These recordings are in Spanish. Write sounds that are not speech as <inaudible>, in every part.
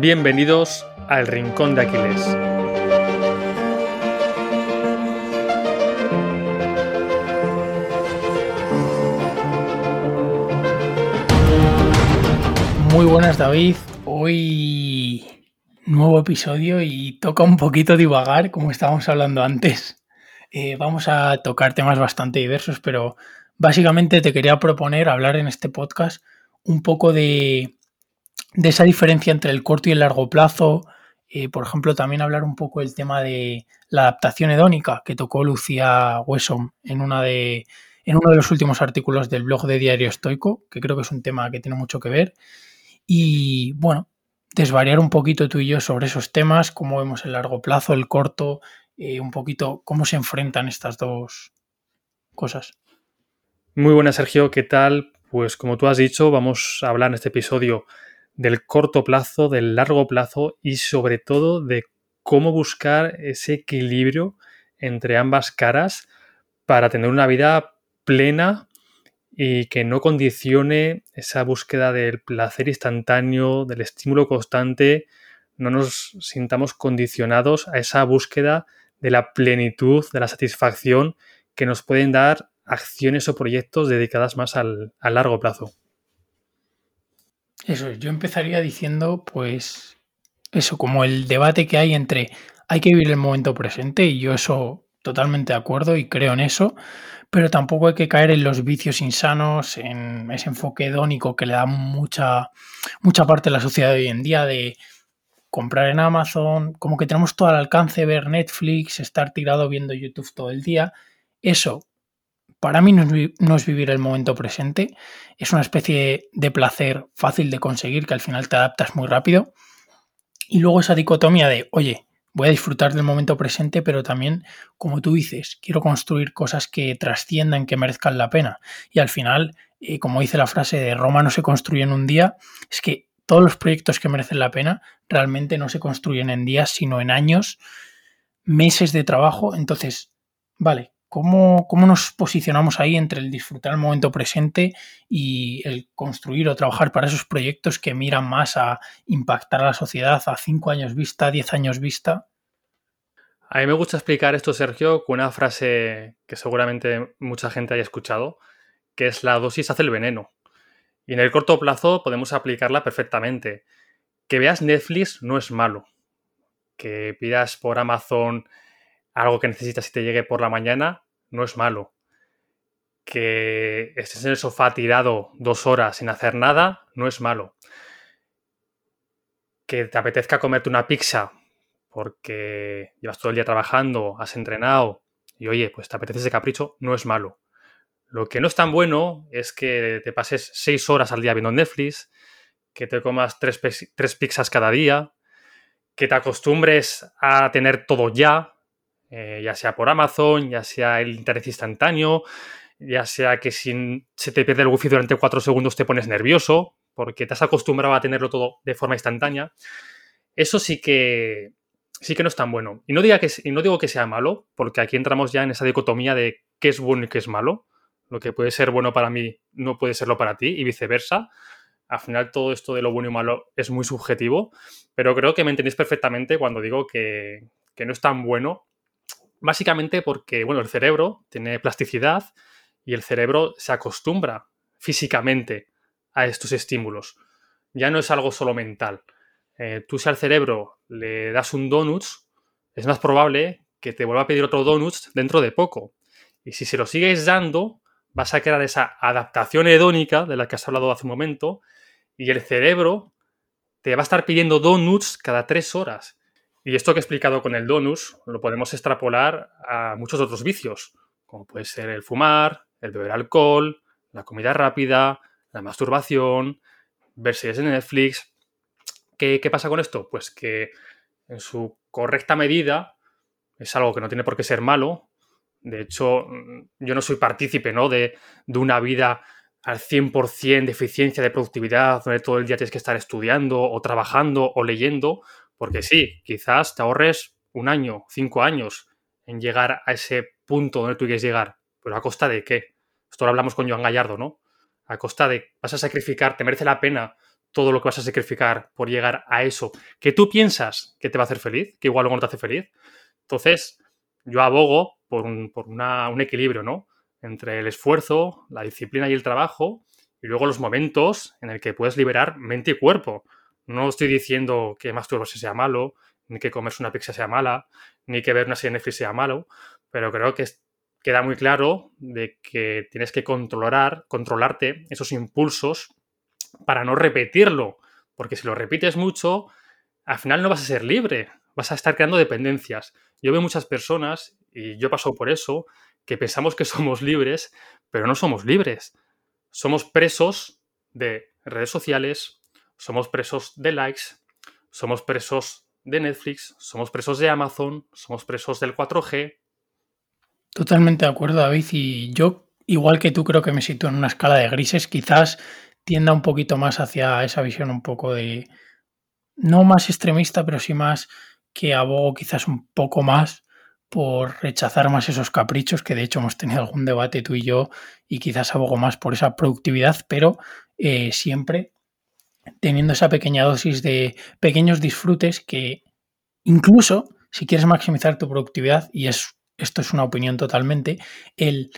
Bienvenidos al Rincón de Aquiles. Muy buenas David, hoy nuevo episodio y toca un poquito divagar como estábamos hablando antes. Eh, vamos a tocar temas bastante diversos, pero básicamente te quería proponer hablar en este podcast un poco de, de esa diferencia entre el corto y el largo plazo. Eh, por ejemplo, también hablar un poco del tema de la adaptación hedónica que tocó Lucía Wesson en, una de, en uno de los últimos artículos del blog de Diario Estoico, que creo que es un tema que tiene mucho que ver. Y bueno, desvariar un poquito tú y yo sobre esos temas, cómo vemos el largo plazo, el corto, eh, un poquito cómo se enfrentan estas dos cosas. Muy buenas, Sergio, ¿qué tal? Pues como tú has dicho, vamos a hablar en este episodio del corto plazo, del largo plazo y sobre todo de cómo buscar ese equilibrio entre ambas caras para tener una vida plena y que no condicione esa búsqueda del placer instantáneo, del estímulo constante, no nos sintamos condicionados a esa búsqueda de la plenitud, de la satisfacción que nos pueden dar acciones o proyectos dedicadas más al, largo plazo. Eso, yo empezaría diciendo, pues, eso, como el debate que hay entre hay que vivir el momento presente, y yo eso totalmente de acuerdo y creo en eso, pero tampoco hay que caer en los vicios insanos, en ese enfoque hedónico que le da mucha, mucha parte de la sociedad hoy en día de comprar en Amazon, como que tenemos todo al alcance, ver Netflix, estar tirado viendo YouTube todo el día. Eso para mí no es, vivir el momento presente, es una especie de placer fácil de conseguir que al final te adaptas muy rápido. Y luego esa dicotomía de, oye, voy a disfrutar del momento presente, pero también, como tú dices, quiero construir cosas que trasciendan, que merezcan la pena. Y al final, eh, como dice la frase de Roma no se construye en un día, es que todos los proyectos que merecen la pena realmente no se construyen en días, sino en años, meses de trabajo. Entonces, vale, ¿Cómo, nos posicionamos ahí entre el disfrutar el momento presente y el construir o trabajar para esos proyectos que miran más a impactar a la sociedad a cinco años vista, diez años vista? A mí me gusta explicar esto, Sergio, con una frase que seguramente mucha gente haya escuchado, que es la dosis hace el veneno. Y en el corto plazo podemos aplicarla perfectamente. Que veas Netflix no es malo. Que pidas por Amazon algo que necesitas y te llegue por la mañana, no es malo. Que estés en el sofá tirado dos horas sin hacer nada, no es malo. Que te apetezca comerte una pizza porque llevas todo el día trabajando, has entrenado y oye, pues te apetece ese capricho, no es malo. Lo que no es tan bueno es que te pases seis horas al día viendo Netflix, que te comas tres, tres pizzas cada día, que te acostumbres a tener todo ya, eh, ya sea por Amazon, ya sea el internet instantáneo, ya sea que si se te pierde el wifi durante cuatro segundos te pones nervioso, porque te has acostumbrado a tenerlo todo de forma instantánea. Eso sí que sí que no es tan bueno. Y no, diga que, no digo que sea malo, porque aquí entramos ya en esa dicotomía de qué es bueno y qué es malo. Lo que puede ser bueno para mí no puede serlo para ti y viceversa. Al final todo esto de lo bueno y malo es muy subjetivo, pero creo que me entendéis perfectamente cuando digo que, que no es tan bueno Básicamente porque, bueno, el cerebro tiene plasticidad y el cerebro se acostumbra físicamente a estos estímulos. Ya no es algo solo mental. Eh, tú si al cerebro le das un donut, es más probable que te vuelva a pedir otro donut dentro de poco. Y si se lo sigues dando, vas a crear esa adaptación hedónica de la que has hablado hace un momento y el cerebro te va a estar pidiendo donuts cada tres horas. Y esto que he explicado con el donus lo podemos extrapolar a muchos otros vicios, como puede ser el fumar, el beber alcohol, la comida rápida, la masturbación, ver series en Netflix. ¿Qué, pasa con esto? Pues que en su correcta medida es algo que no tiene por qué ser malo. De hecho, yo no soy partícipe ¿no? De, de una vida al 100% de eficiencia, de productividad, donde todo el día tienes que estar estudiando o trabajando o leyendo, porque sí, quizás te ahorres un año, cinco años en llegar a ese punto donde tú quieres llegar, pero ¿a costa de qué? Esto lo hablamos con Joan Gallardo, ¿no? A costa de, vas a sacrificar, te merece la pena todo lo que vas a sacrificar por llegar a eso que tú piensas que te va a hacer feliz, que igual luego no te hace feliz. Entonces, yo abogo por un, un equilibrio, ¿no? Entre el esfuerzo, la disciplina y el trabajo, y luego los momentos en el que puedes liberar mente y cuerpo. No estoy diciendo que masturbarse sea malo, ni que comerse una pizza sea mala, ni que ver una serie Netflix sea malo, pero creo que queda muy claro de que tienes que controlar, controlarte esos impulsos para no repetirlo, porque si lo repites mucho, al final no vas a ser libre, vas a estar creando dependencias. Yo veo muchas personas, y yo paso por eso, que pensamos que <laughs> somos libres, pero no somos libres. Somos presos de redes sociales, somos presos de likes, somos presos de Netflix, somos presos de Amazon, somos presos del 4G. Totalmente de acuerdo, David. Y yo, igual que tú, creo que me sitúo en una escala de grises. Quizás tienda un poquito más hacia esa visión un poco de, no más extremista, pero sí más que abogo quizás un poco más por rechazar más esos caprichos, que de hecho hemos tenido algún debate tú y yo, y quizás abogo más por esa productividad, pero eh, siempre teniendo esa pequeña dosis de pequeños disfrutes que incluso si quieres maximizar tu productividad, y es, esto es una opinión totalmente, el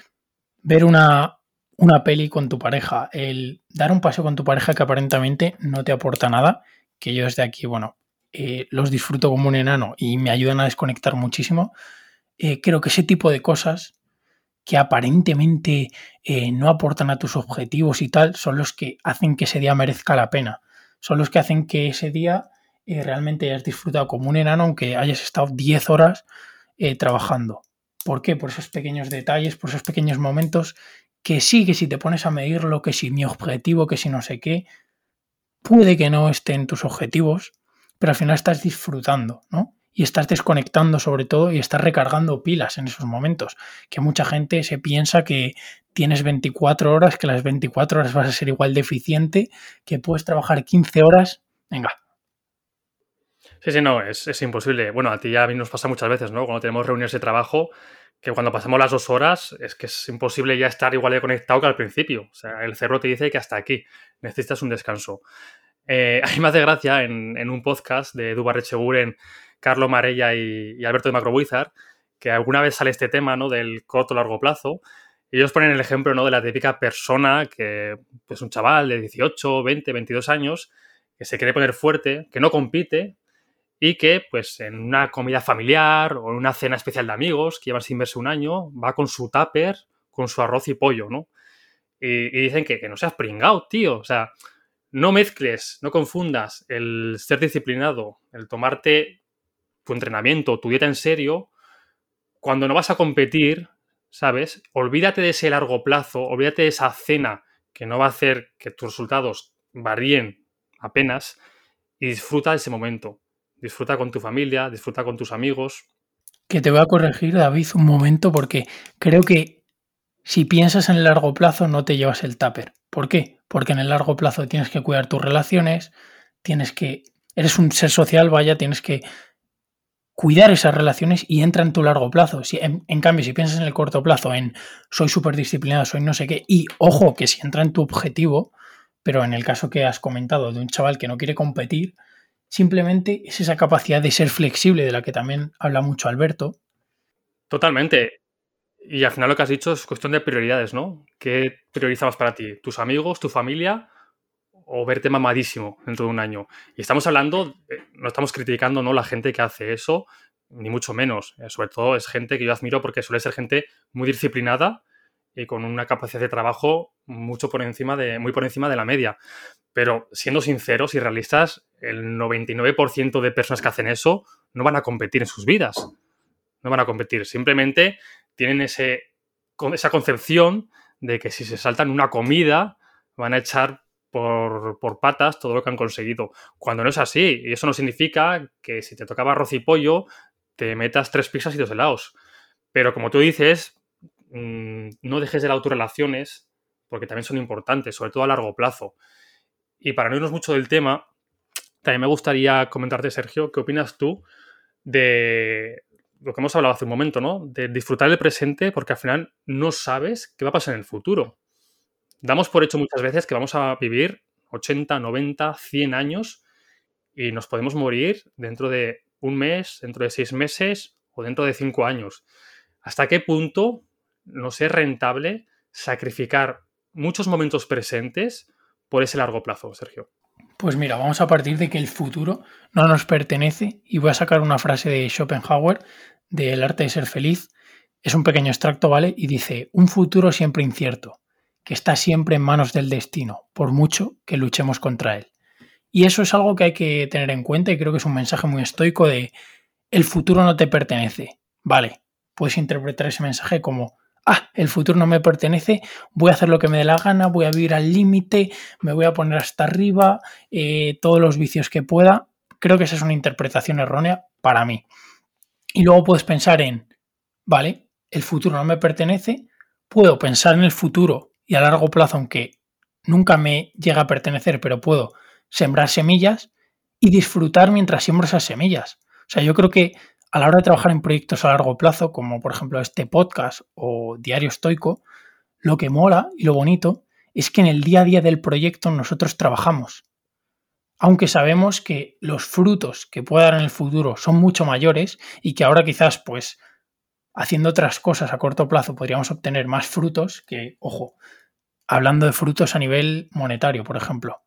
ver una, una peli con tu pareja, el dar un paseo con tu pareja que aparentemente no te aporta nada, que yo desde aquí, bueno, eh, los disfruto como un enano y me ayudan a desconectar muchísimo, eh, creo que ese tipo de cosas que aparentemente eh, no aportan a tus objetivos y tal, son los que hacen que ese día merezca la pena. Son los que hacen que ese día realmente hayas disfrutado como un enano, aunque hayas estado 10 horas trabajando. ¿Por qué? Por esos pequeños detalles, por esos pequeños momentos que sí, que si te pones a medirlo, que si mi objetivo, que si no sé qué, puede que no esté en tus objetivos, pero al final estás disfrutando, ¿no? Y estás desconectando sobre todo y estás recargando pilas en esos momentos. Que mucha gente se piensa que tienes 24 horas, que las 24 horas vas a ser igual de eficiente, que puedes trabajar 15 horas. Venga. Sí, sí, no, es, es imposible. Bueno, a ti ya a mí nos pasa muchas veces, ¿no? Cuando tenemos reuniones de trabajo, que cuando pasamos las dos horas es que es imposible ya estar igual de conectado que al principio. O sea, el cerro te dice que hasta aquí necesitas un descanso. Eh, <laughs> a mí me hace gracia en, un podcast de Dubar Echeguren, Carlo Marella y, Alberto de Macrobuizar, que alguna vez sale este tema ¿no? del corto largo plazo. Ellos ponen el ejemplo ¿no? de la típica persona que, pues un chaval de 18, 20, 22 años, que se quiere poner fuerte, que no compite, y que pues en una comida familiar o en una cena especial de amigos que llevan sin verse un año, va con su tupper, con su arroz y pollo, ¿no? Y, dicen que, no seas pringado, tío. O sea, no mezcles, no confundas el ser disciplinado, el tomarte tu entrenamiento, tu dieta en serio, cuando no vas a competir, ¿sabes? Olvídate de ese largo plazo, olvídate de esa cena que no va a hacer que tus resultados varíen apenas y disfruta de ese momento disfruta con tu familia, disfruta con tus amigos. Que te voy a corregir, David, un momento, porque creo que si piensas en el largo plazo no te llevas el tupper. ¿Por qué? Porque en el largo plazo tienes que cuidar tus relaciones, tienes que... Eres un ser social, vaya, tienes que cuidar esas relaciones y entra en tu largo plazo. Si, en, en, cambio, si piensas en el corto plazo, en soy súper disciplinado, soy no sé qué, y ojo, que si entra en tu objetivo, pero en el caso que has comentado de un chaval que no quiere competir, Simplemente es esa capacidad de ser flexible de la que también habla mucho Alberto. Totalmente. Y al final lo que has dicho es cuestión de prioridades, ¿no? ¿Qué priorizabas para ti? ¿Tus amigos, tu familia o verte mamadísimo dentro de un año? Y estamos hablando, no estamos criticando ¿no? la gente que hace eso, ni mucho menos. Eh, sobre todo es gente que yo admiro porque suele ser gente muy disciplinada y con una capacidad de trabajo mucho por encima de, muy por encima de la media. Pero siendo sinceros y realistas, el 99% de personas que hacen eso no van a competir en sus vidas. No van a competir. Simplemente tienen ese, esa concepción de que si se saltan una comida van a echar por, patas todo lo que han conseguido. Cuando no es así. Y eso no significa que si te tocaba arroz y pollo, te metas tres pizzas y dos helados. Pero como tú dices, mm, no dejes de las autorrelaciones porque también son importantes, sobre todo a largo plazo. Y para no irnos mucho del tema, también me gustaría comentarte, Sergio, ¿qué opinas tú de lo que hemos hablado hace un momento, ¿no? De disfrutar el presente porque al final no sabes qué va a pasar en el futuro. Damos por hecho muchas veces que vamos a vivir 80, 90, 100 años y nos podemos morir dentro de un mes, dentro de seis meses o dentro de cinco años. ¿Hasta qué punto nos es rentable sacrificar muchos momentos presentes por ese largo plazo, Sergio? Pues mira, vamos a partir de que el futuro no nos pertenece y voy a sacar una frase de Schopenhauer del arte de ser feliz. Es un pequeño extracto, ¿vale? Y dice, un futuro siempre incierto, que está siempre en manos del destino, por mucho que luchemos contra él. Y eso es algo que hay que tener en cuenta y creo que es un mensaje muy estoico de el futuro no te pertenece. Vale, puedes interpretar ese mensaje como ah, el futuro no me pertenece, voy a hacer lo que me dé la gana, voy a vivir al límite, me voy a poner hasta arriba, eh, todos los vicios que pueda. Creo que esa es una interpretación errónea para mí. Y luego puedes pensar en, vale, el futuro no me pertenece, puedo pensar en el futuro y a largo plazo, aunque nunca me llega a pertenecer, pero puedo sembrar semillas y disfrutar mientras siembro esas semillas. O sea, yo creo que a la hora de trabajar en proyectos a largo plazo, como por ejemplo este podcast o Diario Estoico, lo que mola y lo bonito es que en el día a día del proyecto nosotros trabajamos. Aunque sabemos que los frutos que pueda dar en el futuro son mucho mayores y que ahora quizás pues haciendo otras cosas a corto plazo podríamos obtener más frutos que, ojo, hablando de frutos a nivel monetario, por ejemplo.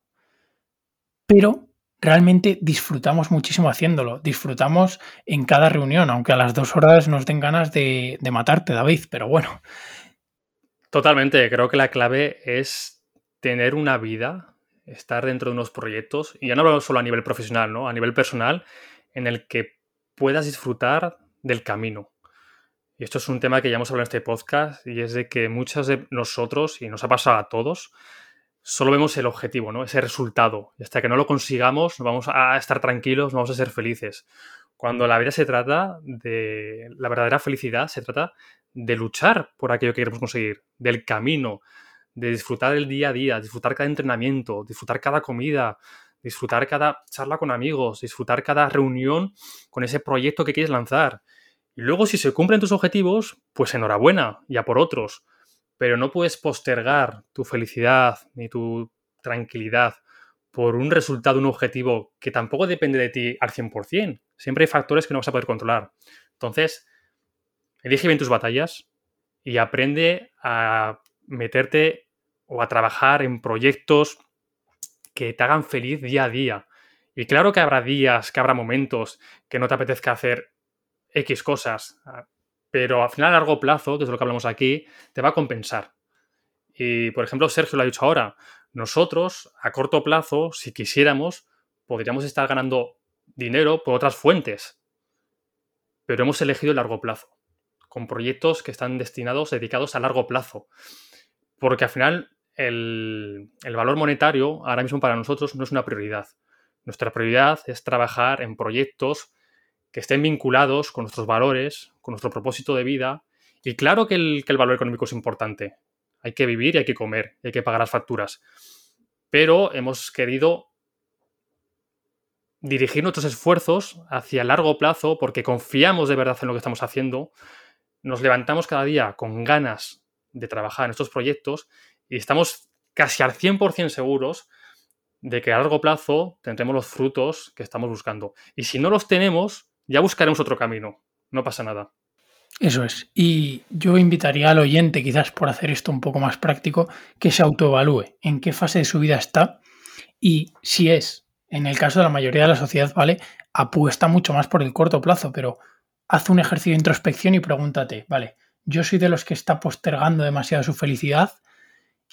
Pero realmente disfrutamos muchísimo haciéndolo. Disfrutamos en cada reunión, aunque a las dos horas nos den ganas de, matarte, David, pero bueno. Totalmente, creo que la clave es tener una vida, estar dentro de unos proyectos, y ya no hablo solo a nivel profesional, ¿no? A nivel personal, en el que puedas disfrutar del camino. Y esto es un tema que ya hemos hablado en este podcast, y es de que muchos de nosotros, y nos ha pasado a todos, solo vemos el objetivo, ¿no? Ese resultado. Y hasta que no lo consigamos, vamos a estar tranquilos, vamos a ser felices. Cuando la vida se trata de la verdadera felicidad, se trata de luchar por aquello que queremos conseguir, del camino, de disfrutar el día a día, disfrutar cada entrenamiento, disfrutar cada comida, disfrutar cada charla con amigos, disfrutar cada reunión con ese proyecto que quieres lanzar. Y luego si se cumplen tus objetivos, pues enhorabuena, ya por otros pero no puedes postergar tu felicidad ni tu tranquilidad por un resultado, un objetivo que tampoco depende de ti al 100%. Siempre hay factores que no vas a poder controlar. Entonces, elige bien tus batallas y aprende a meterte o a trabajar en proyectos que te hagan feliz día a día. Y claro que habrá días, que habrá momentos que no te apetezca hacer X cosas pero al final a largo plazo, que es lo que hablamos aquí, te va a compensar. Y, por ejemplo, Sergio lo ha dicho ahora, nosotros a corto plazo, si quisiéramos, podríamos estar ganando dinero por otras fuentes, pero hemos elegido el largo plazo, con proyectos que están destinados, dedicados a largo plazo, porque al final el, el valor monetario ahora mismo para nosotros no es una prioridad. Nuestra prioridad es trabajar en proyectos que estén vinculados con nuestros valores, con nuestro propósito de vida. Y claro que el, valor económico es importante. Hay que vivir y hay que comer, hay que pagar las facturas. Pero hemos querido dirigir nuestros esfuerzos hacia largo plazo porque confiamos de verdad en lo que estamos haciendo, nos levantamos cada día con ganas de trabajar en estos proyectos y estamos casi al 100% seguros de que a largo plazo tendremos los frutos que estamos buscando. Y si no los tenemos, ya buscaremos otro camino, no pasa nada. Eso es. Y yo invitaría al oyente, quizás por hacer esto un poco más práctico, que se autoevalúe en qué fase de su vida está y si es, en el caso de la mayoría de la sociedad, ¿vale? Apuesta mucho más por el corto plazo, pero haz un ejercicio de introspección y pregúntate, ¿vale? Yo soy de los que está postergando demasiado su felicidad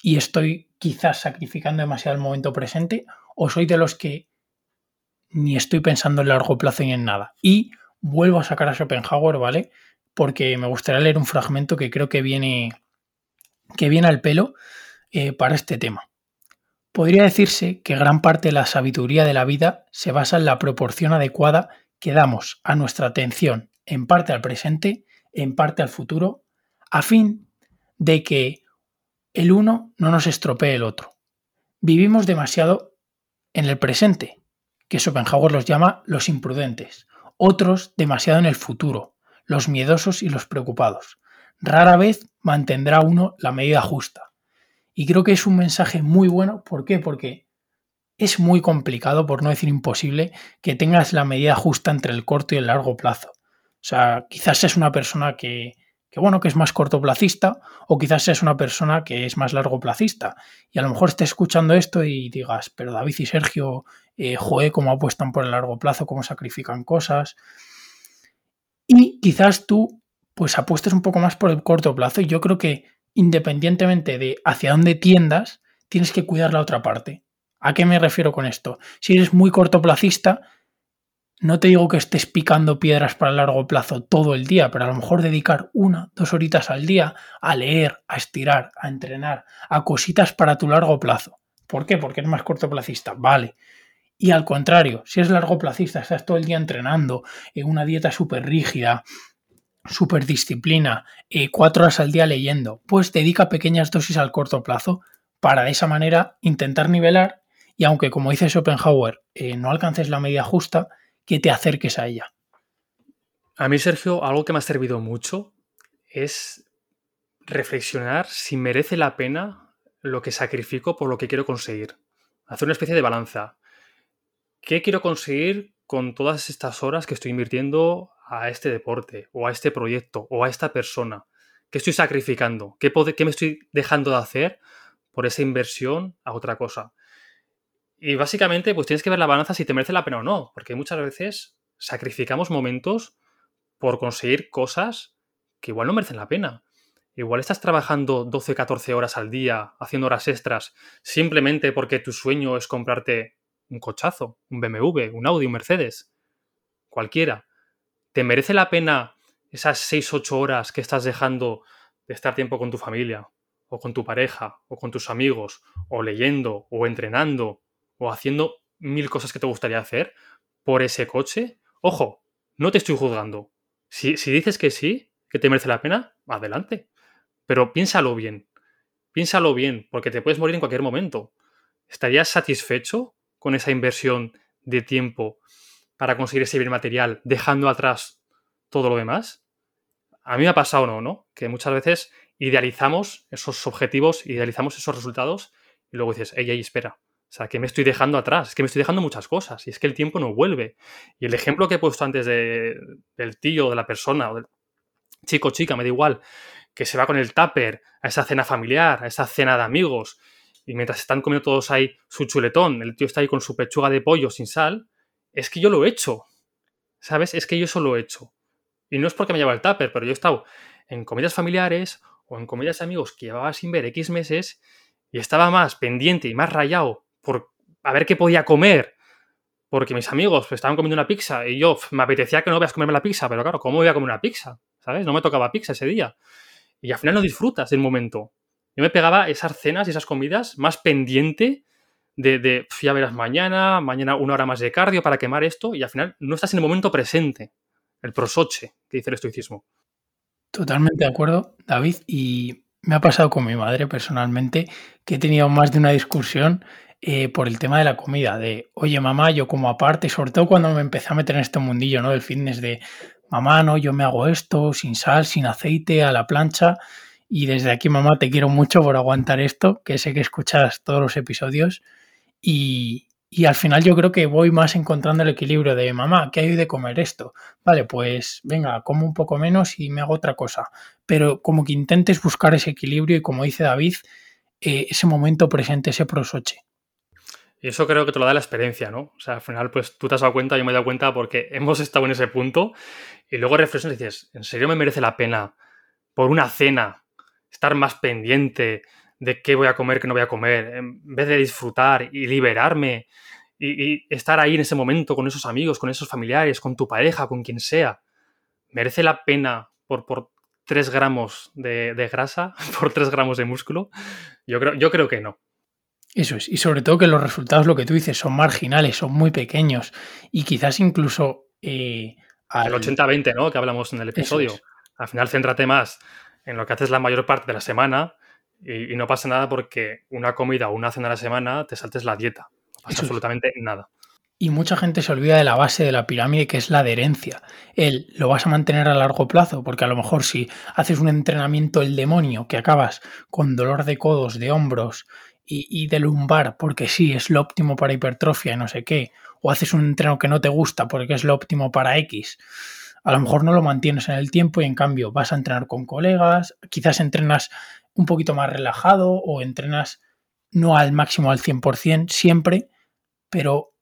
y estoy quizás sacrificando demasiado el momento presente, o soy de los que ni estoy pensando en largo plazo ni en nada. Y vuelvo a sacar a Schopenhauer, ¿vale? Porque me gustaría leer un fragmento que creo que viene, que viene al pelo eh, para este tema. Podría decirse que gran parte de la sabiduría de la vida se basa en la proporción adecuada que damos a nuestra atención, en parte al presente, en parte al futuro, a fin de que el uno no nos estropee el otro. Vivimos demasiado en el presente que Schopenhauer los llama los imprudentes, otros demasiado en el futuro, los miedosos y los preocupados. Rara vez mantendrá uno la medida justa. Y creo que es un mensaje muy bueno. ¿Por qué? Porque es muy complicado, por no decir imposible, que tengas la medida justa entre el corto y el largo plazo. O sea, quizás seas una persona que, que bueno, que es más cortoplacista, o quizás seas una persona que es más largoplacista. Y a lo mejor estés escuchando esto y digas, pero David y Sergio, eh, joe, cómo apuestan por el largo plazo, cómo sacrifican cosas. Y quizás tú, pues apuestes un poco más por el corto plazo. Y yo creo que independientemente de hacia dónde tiendas, tienes que cuidar la otra parte. ¿A qué me refiero con esto? Si eres muy cortoplacista, no te digo que estés picando piedras para largo plazo todo el día, pero a lo mejor dedicar una, dos horitas al día a leer, a estirar, a entrenar, a cositas para tu largo plazo. ¿Por qué? Porque eres más cortoplacista. Vale. Y al contrario, si eres largoplacista, estás todo el día entrenando en una dieta súper rígida, súper disciplina, eh, cuatro horas al día leyendo, pues dedica pequeñas dosis al corto plazo para de esa manera intentar nivelar y aunque como dice Schopenhauer eh, no alcances la medida justa, que te acerques a ella. A mí, Sergio, algo que me ha servido mucho es reflexionar si merece la pena lo que sacrifico por lo que quiero conseguir. Hacer una especie de balanza. ¿Qué quiero conseguir con todas estas horas que estoy invirtiendo a este deporte, o a este proyecto, o a esta persona? ¿Qué estoy sacrificando? ¿Qué, qué me estoy dejando de hacer por esa inversión a otra cosa? Y básicamente, pues tienes que ver la balanza si te merece la pena o no, porque muchas veces sacrificamos momentos por conseguir cosas que igual no merecen la pena. Igual estás trabajando 12, 14 horas al día, haciendo horas extras, simplemente porque tu sueño es comprarte un cochazo, un BMW, un Audi, un Mercedes, cualquiera. ¿Te merece la pena esas 6, 8 horas que estás dejando de estar tiempo con tu familia, o con tu pareja, o con tus amigos, o leyendo, o entrenando, o haciendo mil cosas que te gustaría hacer por ese coche, ojo, no te estoy juzgando. Si, dices que sí, que te merece la pena, adelante. Pero piénsalo bien. Piénsalo bien, porque te puedes morir en cualquier momento. ¿Estarías satisfecho con esa inversión de tiempo para conseguir ese bien material, dejando atrás todo lo demás? A mí me ha pasado, ¿no? ¿no? Que muchas veces idealizamos esos objetivos, idealizamos esos resultados y luego dices, ey, ey, espera, o sea, que me estoy dejando atrás, es que me estoy dejando muchas cosas y es que el tiempo no vuelve. Y el ejemplo que he puesto antes de, del tío, de la persona, o del chico chica, me da igual, que se va con el tupper a esa cena familiar, a esa cena de amigos, y mientras están comiendo todos ahí su chuletón, el tío está ahí con su pechuga de pollo sin sal, es que yo lo he hecho. ¿Sabes? Es que yo eso lo he hecho. Y no es porque me lleva el tupper, pero yo he estado en comidas familiares o en comidas de amigos que llevaba sin ver X meses y estaba más pendiente y más rayado por a ver qué podía comer. Porque mis amigos pues, estaban comiendo una pizza y yo me apetecía que no veas comerme la pizza, pero claro, ¿cómo voy a comer una pizza? ¿Sabes? No me tocaba pizza ese día. Y al final no disfrutas del momento. Yo me pegaba esas cenas y esas comidas más pendiente de, de ya verás mañana, mañana una hora más de cardio para quemar esto y al final no estás en el momento presente. El prosoche, que dice el estoicismo. Totalmente de acuerdo, David. Y me ha pasado con mi madre personalmente que he tenido más de una discusión eh, por el tema de la comida, de, oye mamá, yo como aparte, sobre todo cuando me empecé a meter en este mundillo, ¿no? Del fitness de, mamá, no, yo me hago esto sin sal, sin aceite, a la plancha. Y desde aquí, mamá, te quiero mucho por aguantar esto, que sé que escuchas todos los episodios. Y, y al final yo creo que voy más encontrando el equilibrio de, mamá, ¿qué hay de comer esto? Vale, pues venga, como un poco menos y me hago otra cosa. Pero como que intentes buscar ese equilibrio y como dice David, eh, ese momento presente, ese prosoche. Y eso creo que te lo da la experiencia, ¿no? O sea, al final, pues tú te has dado cuenta, yo me he dado cuenta porque <laughs> hemos estado en ese punto y luego reflexionas y dices, ¿en serio me merece la pena por una cena estar más pendiente de qué voy a comer, qué no voy a comer, en vez de disfrutar y liberarme y, estar ahí en ese momento con esos amigos, con esos familiares, con tu pareja, con quien sea? ¿Merece la pena por, por 3 gramos de, de grasa, <laughs> por 3 gramos de músculo? Yo creo, yo creo que no. Eso es, y sobre todo que los resultados, lo que tú dices, son marginales, son muy pequeños y quizás incluso... Eh, al... El 80-20, ¿no? Que hablamos en el episodio. Al final céntrate más en lo que haces la mayor parte de la semana y, no pasa nada porque una comida o una cena a la semana te saltes la dieta. No pasa absolutamente nada. Y mucha gente se olvida de la base de la pirámide que es la adherencia. El lo vas a mantener a largo plazo, porque a lo mejor si haces un entrenamiento el demonio que acabas con dolor de codos, de hombros, y, de lumbar porque sí, es lo óptimo para hipertrofia y no sé qué, o haces un entreno que no te gusta porque es lo óptimo para X, a lo mejor no lo mantienes en el tiempo y en cambio vas a entrenar con colegas, quizás entrenas un poquito más relajado o entrenas no al máximo al 100% siempre, pero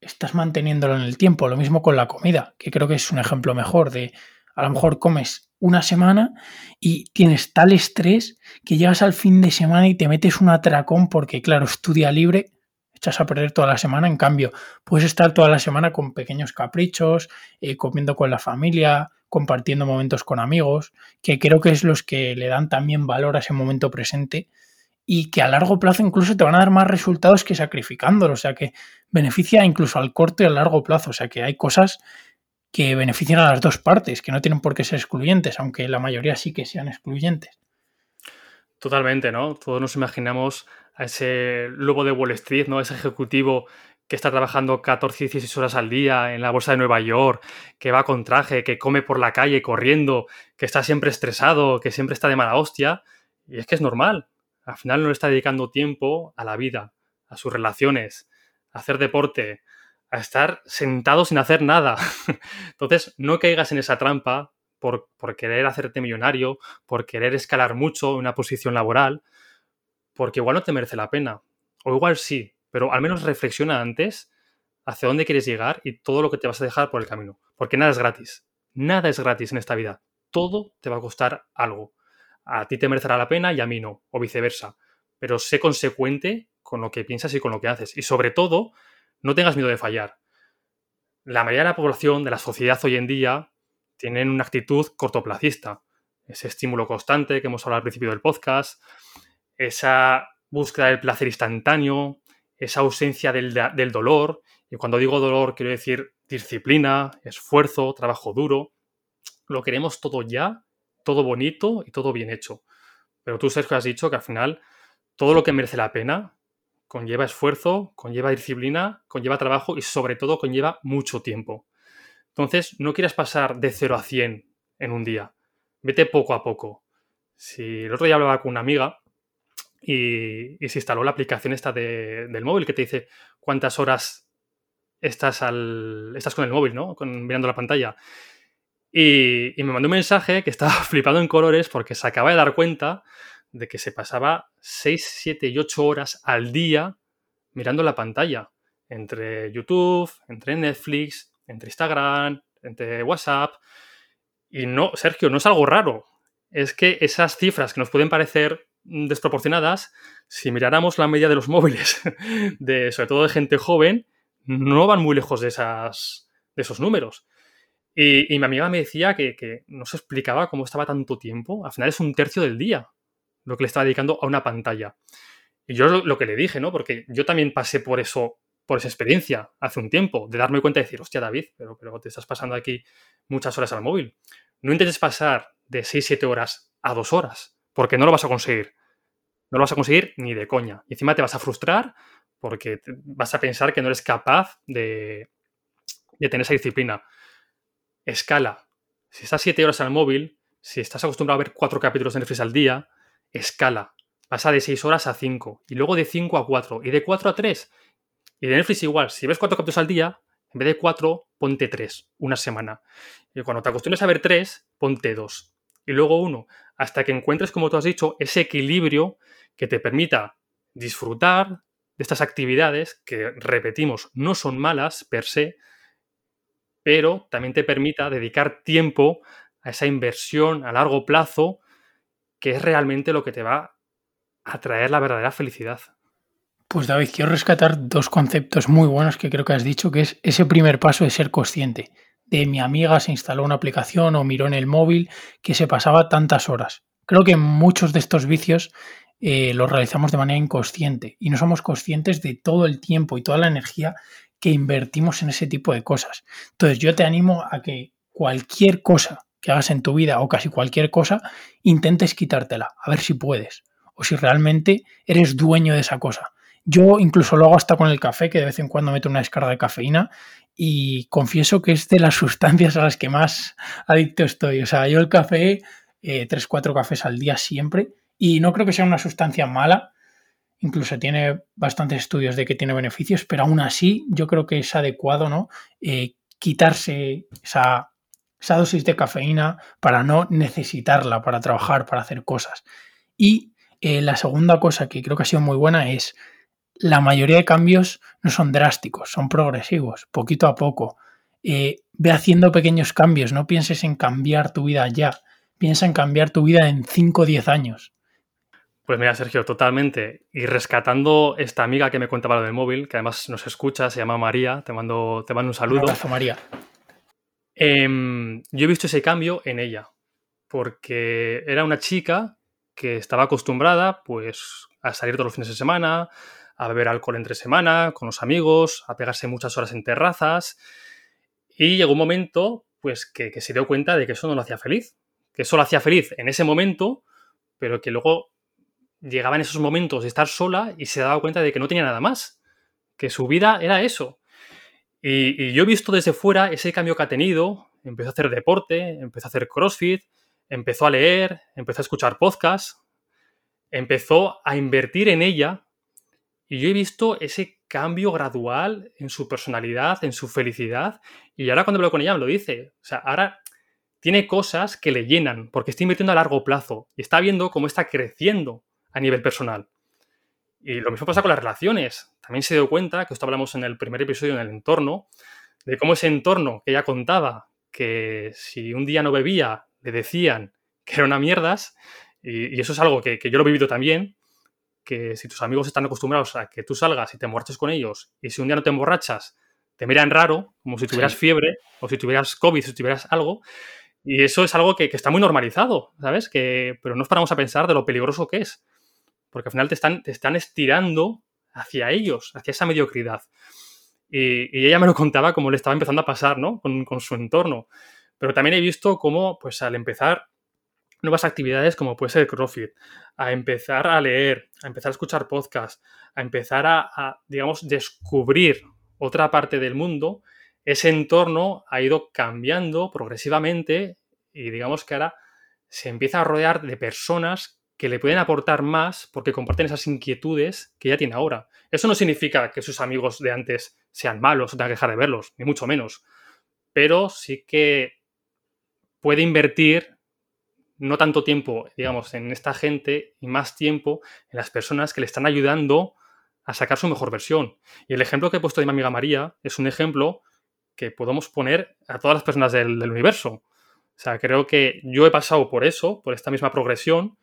estás manteniéndolo en el tiempo. Lo mismo con la comida, que creo que es un ejemplo mejor de a lo mejor comes una semana y tienes tal estrés que llegas al fin de semana y te metes un atracón porque, claro, estudia libre, echas a perder toda la semana. En cambio, puedes estar toda la semana con pequeños caprichos, eh, comiendo con la familia, compartiendo momentos con amigos, que creo que es los que le dan también valor a ese momento presente y que a largo plazo incluso te van a dar más resultados que sacrificándolo, o sea que beneficia incluso al corto y al largo plazo, o sea que hay cosas que benefician a las dos partes, que no tienen por qué ser excluyentes, aunque la mayoría sí que sean excluyentes. Totalmente, ¿no? Todos nos imaginamos a ese lobo de Wall Street, ¿no? Ese ejecutivo que está trabajando 14, 16 horas al día en la bolsa de Nueva York, que va con traje, que come por la calle corriendo, que está siempre estresado, que siempre está de mala hostia. Y es que es normal, al final no le está dedicando tiempo a la vida, a sus relaciones, a hacer deporte, a estar sentado sin hacer nada. <laughs> Entonces, no caigas en esa trampa por, por, querer hacerte millonario, por querer escalar mucho en una posición laboral, porque igual no te merece la pena. O igual sí, pero al menos reflexiona antes hacia dónde quieres llegar y todo lo que te vas a dejar por el camino. Porque nada es gratis. Nada es gratis en esta vida. Todo te va a costar algo a ti te merecerá la pena y a mí no, o viceversa. Pero sé consecuente con lo que piensas y con lo que haces. Y sobre todo, no tengas miedo de fallar. La mayoría de la población de la sociedad hoy en día tienen una actitud cortoplacista. Ese estímulo constante que hemos hablado al principio del podcast, esa búsqueda del placer instantáneo, esa ausencia del, dolor. Y cuando digo dolor quiero decir disciplina, esfuerzo, trabajo duro. Lo queremos todo ya todo bonito y todo bien hecho. Pero tú, Sergio, has dicho que al final todo lo que merece la pena conlleva esfuerzo, conlleva disciplina, conlleva trabajo y sobre todo conlleva mucho tiempo. Entonces, no quieras pasar de 0 a 100 en un día. Vete poco a poco. Si el otro día hablaba con una amiga y, se instaló la aplicación esta del móvil que te dice cuántas horas estás, al, estás con el móvil, ¿no? Con, mirando la pantalla. Y, me mandó un mensaje que estaba <laughs> flipado en colores porque se acaba de dar cuenta de que se pasaba 6, 7 y 8 horas al día mirando la pantalla. Entre YouTube, entre Netflix, entre Instagram, entre WhatsApp. Y no, Sergio, no es algo raro. Es que esas cifras que nos pueden parecer desproporcionadas, si miráramos la media de los móviles, <laughs> de, sobre todo de gente joven, no van muy lejos de, esas, de esos números. Y, mi amiga me decía que, no se explicaba cómo estaba tanto tiempo. Al final es un tercio del día lo que le estaba dedicando a una pantalla. Y yo lo, que le dije, ¿no? Porque yo también pasé por eso, por esa experiencia hace un tiempo, de darme cuenta y decir, hostia, David, pero, pero te estás pasando aquí muchas horas al móvil. No intentes pasar de 6-7 horas a 2 horas, porque no lo vas a conseguir. No lo vas a conseguir ni de coña. Y encima te vas a frustrar porque vas a pensar que no eres capaz de, de tener esa disciplina escala. Si estás 7 horas al móvil, si estás acostumbrado a ver 4 capítulos de Netflix al día, escala. Pasa de 6 horas a 5, y luego de 5 a 4, y de 4 a 3. Y de Netflix igual, si ves 4 capítulos al día, en vez de 4, ponte 3, una semana. Y cuando te acostumbres a ver 3, ponte 2. Y luego 1, hasta que encuentres, como tú has dicho, ese equilibrio que te permita disfrutar de estas actividades que, repetimos, no son malas per se, pero también te permita dedicar tiempo a esa inversión a largo plazo que es realmente lo que te va a traer la verdadera felicidad. Pues David, quiero rescatar dos conceptos muy buenos que creo que has dicho, que es ese primer paso de ser consciente. De mi amiga se instaló una aplicación o miró en el móvil que se pasaba tantas horas. Creo que muchos de estos vicios eh, los realizamos de manera inconsciente y no somos conscientes de todo el tiempo y toda la energía que invertimos en ese tipo de cosas. Entonces yo te animo a que cualquier cosa que hagas en tu vida o casi cualquier cosa, intentes quitártela, a ver si puedes, o si realmente eres dueño de esa cosa. Yo incluso lo hago hasta con el café, que de vez en cuando meto una descarga de cafeína y confieso que es de las <laughs> sustancias a las que más adicto estoy. O sea, yo el café, eh, tres, cuatro cafés al día siempre, y no creo que sea una sustancia mala, incluso tiene bastantes estudios de que tiene beneficios, pero aún así yo creo que es adecuado, ¿no? Eh, quitarse esa, dosis de cafeína para no necesitarla para trabajar, para hacer cosas. Y eh, la segunda cosa que creo que ha sido muy buena es la mayoría de cambios no son drásticos, son progresivos, poquito a poco. Eh, ve haciendo pequeños cambios, no pienses en cambiar tu vida ya, piensa en cambiar tu vida en 5 o 10 años. Pues mira, Sergio, totalmente. Y rescatando esta amiga que me cuenta lo del móvil, que además nos escucha, se llama María, te mando, te mando un saludo. Un abrazo, María. Em, yo he visto ese cambio en ella, porque era una chica que estaba acostumbrada pues a salir todos los fines de semana, a beber alcohol entre semana, con los amigos, a pegarse muchas horas en terrazas. Y llegó un momento pues que, que se dio cuenta de que eso no lo hacía feliz, que eso lo hacía feliz en ese momento, pero que luego llegaba en esos momentos de estar sola y se daba cuenta de que no tenía nada más, que su vida era eso. Y, yo he visto desde fuera ese cambio que ha tenido, empezó a hacer deporte, empezó a hacer CrossFit, empezó a leer, empezó a escuchar podcasts, empezó a invertir en ella. Y yo he visto ese cambio gradual en su personalidad, en su felicidad. Y ahora cuando hablo con ella me lo dice, o sea, ahora tiene cosas que le llenan porque está invirtiendo a largo plazo y está viendo cómo está creciendo a nivel personal. Y lo mismo pasa con las relaciones. También se dio cuenta, que esto hablamos en el primer episodio en el entorno, de cómo ese entorno que ella contaba, que si un día no bebía, le decían que era una mierdas, y, eso es algo que, yo lo he vivido también, que si tus amigos están acostumbrados a que tú salgas y te emborraches con ellos, y si un día no te emborrachas, te miran raro, como si tuvieras fiebre, o si tuvieras COVID, si tuvieras algo, y eso es algo que, que, está muy normalizado, ¿sabes? Que, pero no nos paramos a pensar de lo peligroso que es porque al final te están, te están estirando hacia ellos, hacia esa mediocridad. Y, ella me lo contaba como le estaba empezando a pasar, ¿no? Con, su entorno. Pero también he visto cómo, pues al empezar nuevas actividades como puede ser el CrossFit, a empezar a leer, a empezar a escuchar podcasts, a empezar a, a, digamos, descubrir otra parte del mundo, ese entorno ha ido cambiando progresivamente y digamos que ahora se empieza a rodear de personas que le pueden aportar más porque comparten esas inquietudes que ya tiene ahora. Eso no significa que sus amigos de antes sean malos o tenga que dejar de verlos, ni mucho menos. Pero sí que puede invertir no tanto tiempo, digamos, en esta gente y más tiempo en las personas que le están ayudando a sacar su mejor versión. Y el ejemplo que he puesto de mi amiga María es un ejemplo que podemos poner a todas las personas del, del universo. O sea, creo que yo he pasado por eso, por esta misma progresión,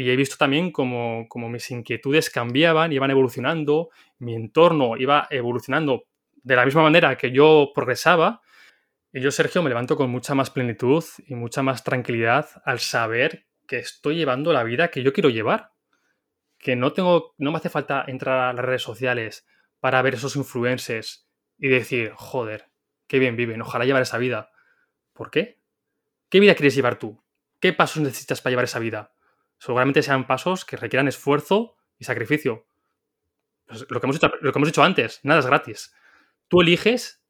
y he visto también como, mis inquietudes cambiaban, iban evolucionando, mi entorno iba evolucionando de la misma manera que yo progresaba. Y yo, Sergio, me levanto con mucha más plenitud y mucha más tranquilidad al saber que estoy llevando la vida que yo quiero llevar. Que no tengo, no me hace falta entrar a las redes sociales para ver esos influencers y decir, joder, qué bien viven, ojalá llevar esa vida. ¿Por qué? ¿Qué vida quieres llevar tú? ¿Qué pasos necesitas para llevar esa vida? Seguramente sean pasos que requieran esfuerzo y sacrificio. Pues lo, que hemos dicho antes, nada es gratis. Tú eliges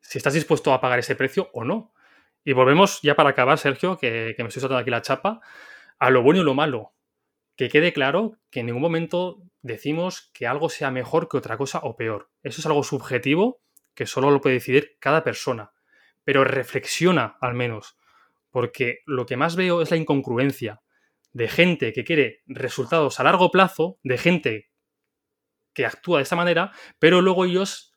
si estás dispuesto a pagar ese precio o no. Y volvemos ya para acabar, Sergio, que, me estoy soltando aquí la chapa, a lo bueno y lo malo. Que quede claro que en ningún momento decimos que algo sea mejor que otra cosa o peor. Eso es algo subjetivo que solo lo puede decidir cada persona. Pero reflexiona al menos, porque lo que más veo es la incongruencia de gente que quiere resultados a largo plazo, de gente que actúa de esta manera, pero luego ellos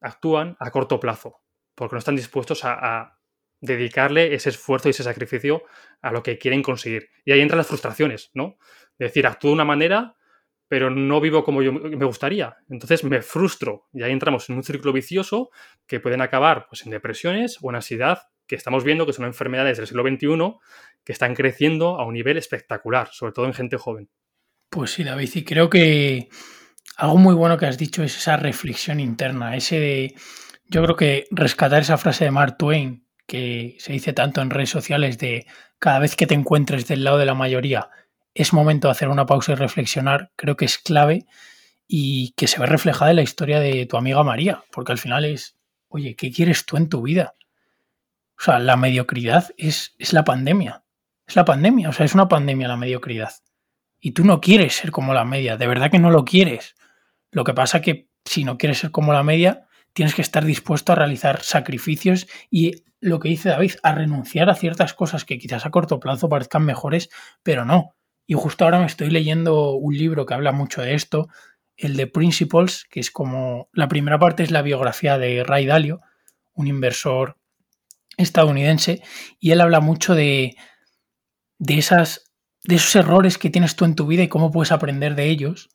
actúan a corto plazo, porque no están dispuestos a, dedicarle ese esfuerzo y ese sacrificio a lo que quieren conseguir. Y ahí entran las frustraciones, ¿no? Es decir, actúo de una manera, pero no vivo como yo me gustaría. Entonces me frustro y ahí entramos en un círculo vicioso que pueden acabar pues, en depresiones o en ansiedad, que estamos viendo que son enfermedades del siglo XXI que están creciendo a un nivel espectacular, sobre todo en gente joven. Pues sí, David, y creo que algo muy bueno que has dicho es esa reflexión interna, ese de, yo creo que rescatar esa frase de Mark Twain, que se dice tanto en redes sociales de cada vez que te encuentres del lado de la mayoría, es momento de hacer una pausa y reflexionar, creo que es clave y que se ve reflejada en la historia de tu amiga María, porque al final es, oye, ¿qué quieres tú en tu vida? O sea, la mediocridad es, es la pandemia. Es la pandemia, o sea, es una pandemia la mediocridad. Y tú no quieres ser como la media, de verdad que no lo quieres. Lo que pasa que si no quieres ser como la media, tienes que estar dispuesto a realizar sacrificios y lo que dice David, a renunciar a ciertas cosas que quizás a corto plazo parezcan mejores, pero no. Y justo ahora me estoy leyendo un libro que habla mucho de esto, el de Principles, que es como la primera parte es la biografía de Ray Dalio, un inversor estadounidense, y él habla mucho de, de, esas, de esos errores que tienes tú en tu vida y cómo puedes aprender de ellos,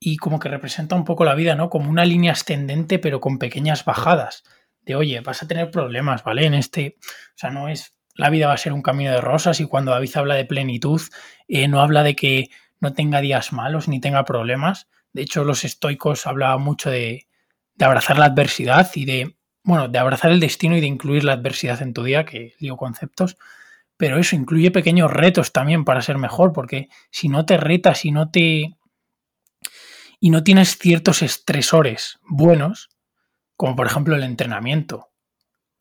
y como que representa un poco la vida, ¿no? Como una línea ascendente, pero con pequeñas bajadas. De oye, vas a tener problemas, ¿vale? En este. O sea, no es. La vida va a ser un camino de rosas, y cuando David habla de plenitud, eh, no habla de que no tenga días malos ni tenga problemas. De hecho, los estoicos hablaban mucho de, de abrazar la adversidad y de bueno, de abrazar el destino y de incluir la adversidad en tu día, que lío conceptos, pero eso incluye pequeños retos también para ser mejor, porque si no te retas y no te... y no tienes ciertos estresores buenos, como por ejemplo el entrenamiento.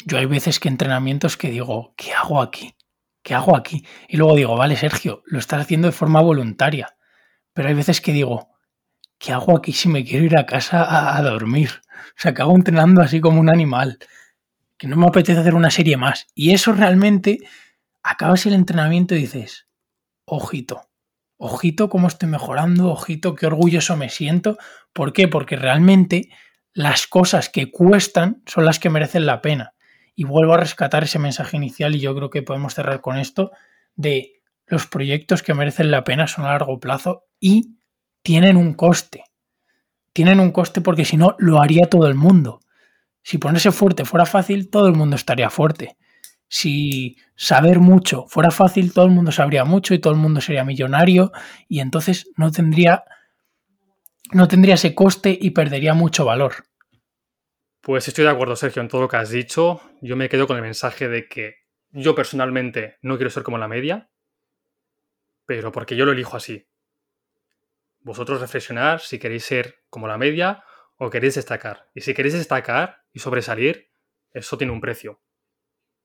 Yo hay veces que entrenamientos que digo, ¿qué hago aquí? ¿Qué hago aquí? Y luego digo, vale, Sergio, lo estás haciendo de forma voluntaria. Pero hay veces que digo, ¿qué hago aquí si me quiero ir a casa a, dormir? O sea, que hago entrenando así como un animal, que no me apetece hacer una serie más. Y eso realmente, acabas el entrenamiento y dices, ojito, ojito cómo estoy mejorando, ojito qué orgulloso me siento. ¿Por qué? Porque realmente las cosas que cuestan son las que merecen la pena. Y vuelvo a rescatar ese mensaje inicial y yo creo que podemos cerrar con esto de los proyectos que merecen la pena son a largo plazo y tienen un coste. Tienen un coste porque si no, lo haría todo el mundo. Si ponerse fuerte fuera fácil, todo el mundo estaría fuerte. Si saber mucho fuera fácil, todo el mundo sabría mucho y todo el mundo sería millonario y entonces no tendría no tendría ese coste y perdería mucho valor. Pues estoy de acuerdo, Sergio, en todo lo que has dicho. Yo me quedo con el mensaje de que yo personalmente no quiero ser como la media, pero porque yo lo elijo así. Vosotros reflexionar si queréis ser como la media o queréis destacar. Y si queréis destacar y sobresalir, eso tiene un precio.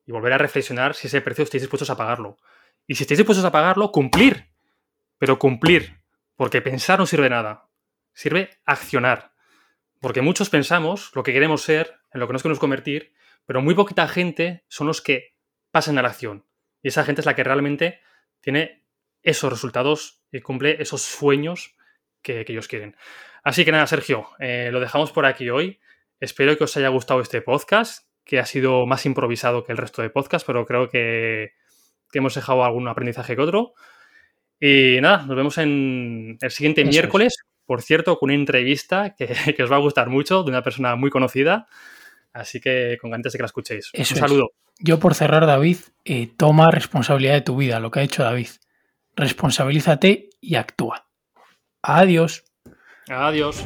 Y volver a reflexionar si ese precio estáis dispuestos a pagarlo. Y si estáis dispuestos a pagarlo, cumplir. Pero cumplir. Porque pensar no sirve nada. Sirve accionar. Porque muchos pensamos lo que queremos ser, en lo que nos queremos convertir, pero muy poquita gente son los que pasan a la acción. Y esa gente es la que realmente tiene esos resultados y cumple esos sueños que, ellos quieren. Así que nada, Sergio, eh, lo dejamos por aquí hoy. Espero que os haya gustado este podcast, que ha sido más improvisado que el resto de podcasts, pero creo que, hemos dejado algún aprendizaje que otro. Y nada, nos vemos en el siguiente miércoles, por cierto, con una entrevista <laughs> que, os va a gustar mucho de una persona muy conocida. Así que con ganas de que la escuchéis. Un saludo. Yo por cerrar, David, eh, toma responsabilidad de tu vida, lo que ha hecho David. Responsabilízate y actúa. Adiós. Adiós.